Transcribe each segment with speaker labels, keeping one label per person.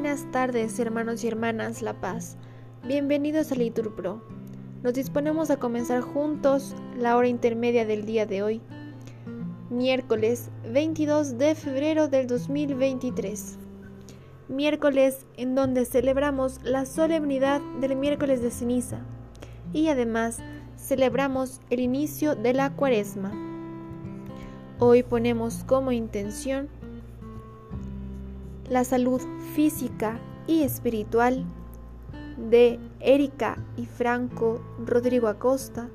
Speaker 1: Buenas tardes, hermanos y hermanas La Paz. Bienvenidos a Litur Pro. Nos disponemos a comenzar juntos la hora intermedia del día de hoy, miércoles 22 de febrero del 2023. Miércoles en donde celebramos la solemnidad del miércoles de ceniza y además celebramos el inicio de la cuaresma. Hoy ponemos como intención la salud física y espiritual de Erika y Franco Rodrigo Acosta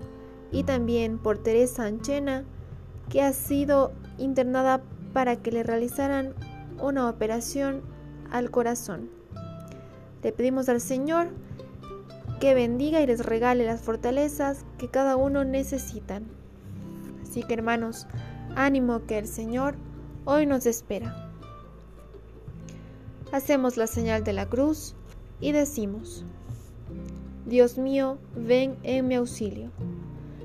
Speaker 1: y también por Teresa Anchena, que ha sido internada para que le realizaran una operación al corazón. Le pedimos al Señor que bendiga y les regale las fortalezas que cada uno necesitan. Así que hermanos, ánimo que el Señor hoy nos espera. Hacemos la señal de la cruz y decimos, Dios mío, ven en mi auxilio.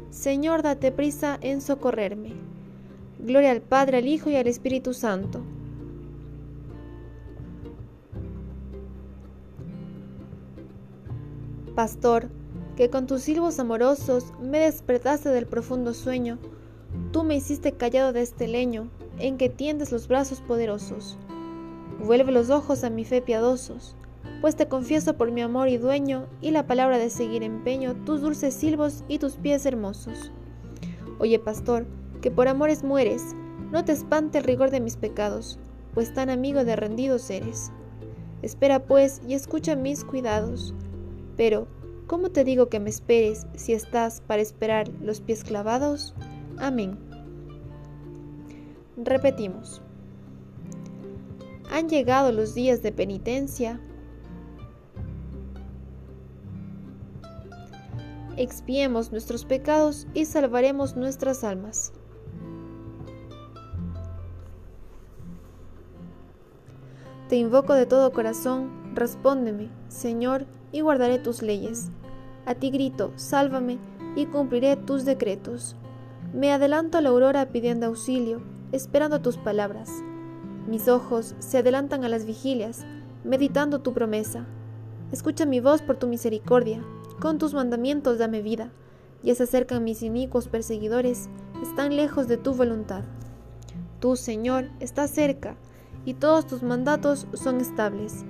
Speaker 1: Señor, date prisa en socorrerme. Gloria al Padre, al Hijo y al Espíritu Santo. Pastor, que con tus silbos amorosos me despertaste del profundo sueño, tú me hiciste callado de este leño en que tiendes los brazos poderosos. Vuelve los ojos a mi fe piadosos, pues te confieso por mi amor y dueño y la palabra de seguir empeño tus dulces silbos y tus pies hermosos. Oye, pastor, que por amores mueres, no te espante el rigor de mis pecados, pues tan amigo de rendidos eres. Espera pues y escucha mis cuidados. Pero, ¿cómo te digo que me esperes si estás para esperar los pies clavados? Amén. Repetimos. Han llegado los días de penitencia. Expiemos nuestros pecados y salvaremos nuestras almas. Te invoco de todo corazón, respóndeme, Señor, y guardaré tus leyes. A ti grito, sálvame, y cumpliré tus decretos. Me adelanto a la aurora pidiendo auxilio, esperando tus palabras. Mis ojos se adelantan a las vigilias, meditando tu promesa. Escucha mi voz por tu misericordia, con tus mandamientos dame vida. Ya se acercan mis inicuos perseguidores, están lejos de tu voluntad. Tú, Señor, estás cerca, y todos tus mandatos son estables.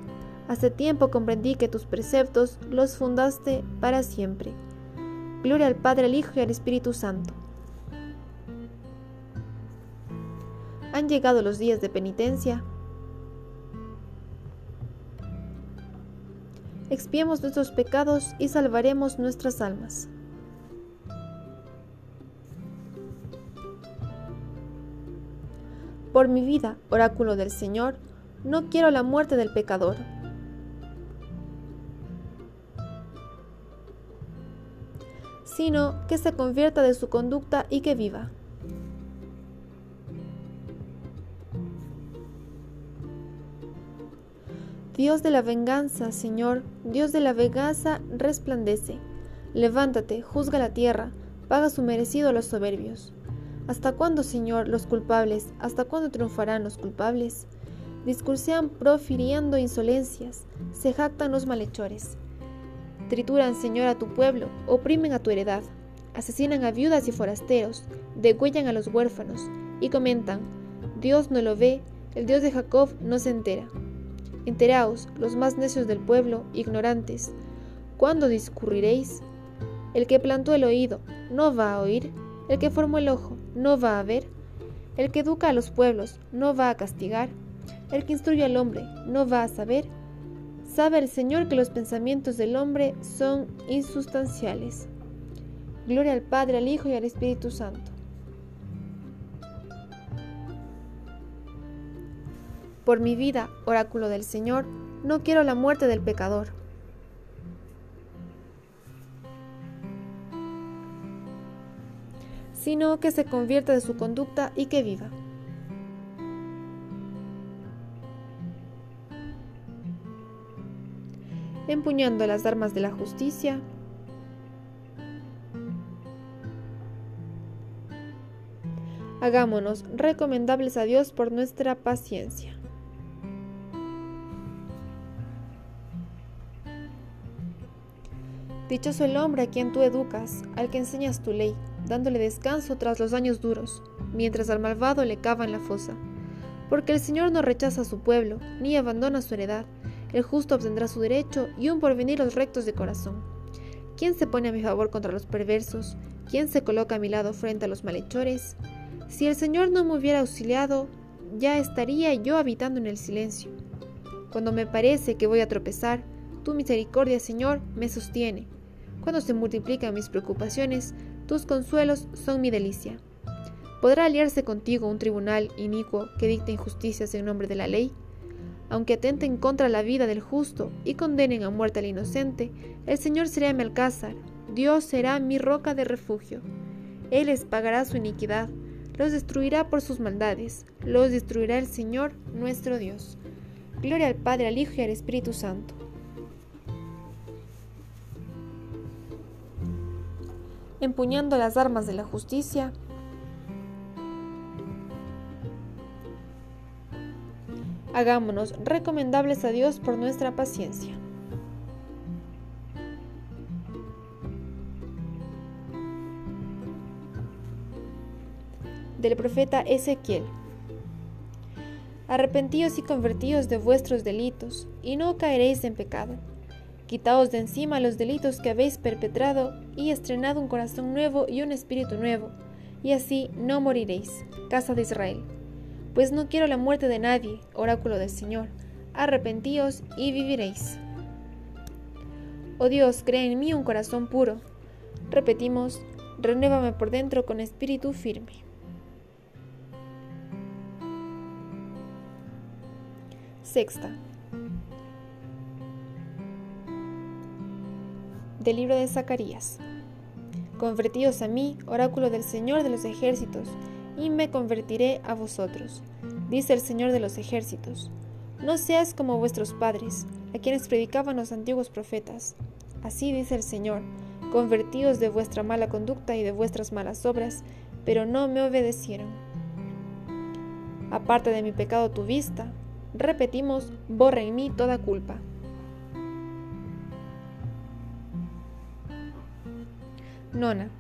Speaker 1: Hace tiempo comprendí que tus preceptos los fundaste para siempre. Gloria al Padre, al Hijo y al Espíritu Santo Han llegado los días de penitencia. Expiemos nuestros pecados y salvaremos nuestras almas. Por mi vida, oráculo del Señor, no quiero la muerte del pecador. sino que se convierta de su conducta y que viva. Dios de la venganza, Señor, Dios de la venganza, resplandece. Levántate, juzga la tierra, paga su merecido a los soberbios. ¿Hasta cuándo, Señor, los culpables? ¿Hasta cuándo triunfarán los culpables? Discursean profiriendo insolencias, se jactan los malhechores. Trituran, Señor, a tu pueblo, oprimen a tu heredad, asesinan a viudas y forasteros, degüellan a los huérfanos, y comentan, Dios no lo ve, el Dios de Jacob no se entera. Enteraos, los más necios del pueblo, ignorantes, ¿cuándo discurriréis? El que plantó el oído, ¿no va a oír? El que formó el ojo, ¿no va a ver? El que educa a los pueblos, ¿no va a castigar? El que instruye al hombre, ¿no va a saber? Sabe el Señor que los pensamientos del hombre son insustanciales. Gloria al Padre, al Hijo y al Espíritu Santo Por mi vida, oráculo del Señor, no quiero la muerte del pecador. sino que se convierta de su conducta y que viva. Empuñando las armas de la justicia, hagámonos recomendables a Dios por nuestra paciencia. Dichoso el hombre a quien tú educas, al que enseñas tu ley, dándole descanso tras los años duros, mientras al malvado le cava en la fosa. Porque el Señor no rechaza a su pueblo, ni abandona su heredad. El justo obtendrá su derecho y un porvenir los rectos de corazón. ¿Quién se pone a mi favor contra los perversos? ¿Quién se coloca a mi lado frente a los malhechores? Si el Señor no me hubiera auxiliado, ya estaría yo habitando en el silencio. Cuando me parece que voy a tropezar, tu misericordia, Señor, me sostiene. Cuando se multiplican mis preocupaciones, tus consuelos son mi delicia. ¿Podrá aliarse contigo un tribunal inicuo que dicte injusticias en nombre de la ley? Aunque atenten contra la vida del justo y condenen a muerte al inocente, el Señor será mi alcázar, Dios será mi roca de refugio. Él les pagará su iniquidad, los destruirá por sus maldades, los destruirá el Señor nuestro Dios. Gloria al Padre, al Hijo y al Espíritu Santo. Empuñando las armas de la justicia, hagámonos recomendables a Dios por nuestra paciencia. Del profeta Ezequiel. Arrepentíos y convertíos de vuestros delitos, y no caeréis en pecado. Quitaos de encima los delitos que habéis perpetrado, y estrenad un corazón nuevo y un espíritu nuevo, y así no moriréis, casa de Israel pues no quiero la muerte de nadie, oráculo del Señor. Arrepentíos y viviréis. Oh Dios, crea en mí un corazón puro. Repetimos, renuévame por dentro con espíritu firme. Sexta. Del libro de Zacarías. Convertíos a mí, oráculo del Señor de los ejércitos, y me convertiré a vosotros, dice el Señor de los ejércitos. No seas como vuestros padres, a quienes predicaban los antiguos profetas. Así dice el Señor, convertíos de vuestra mala conducta y de vuestras malas obras, pero no me obedecieron. Aparte de mi pecado tu vista, repetimos, borra en mí toda culpa. Nona.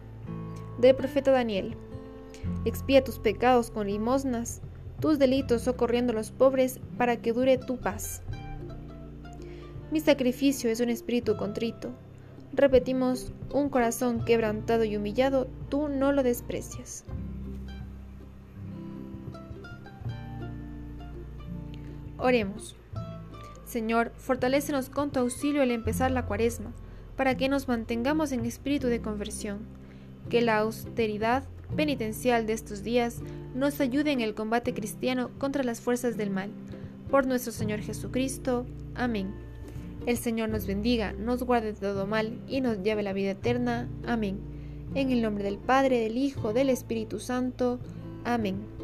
Speaker 1: Del profeta Daniel. Expía tus pecados con limosnas, tus delitos socorriendo a los pobres para que dure tu paz. Mi sacrificio es un espíritu contrito. Repetimos, un corazón quebrantado y humillado, tú no lo desprecias. Oremos. Señor, fortalécenos con tu auxilio al empezar la cuaresma, para que nos mantengamos en espíritu de conversión, que la austeridad penitencial de estos días nos ayude en el combate cristiano contra las fuerzas del mal. Por nuestro Señor Jesucristo. Amén. El Señor nos bendiga, nos guarde de todo mal y nos lleve a la vida eterna. Amén. En el nombre del Padre, del Hijo, del Espíritu Santo. Amén.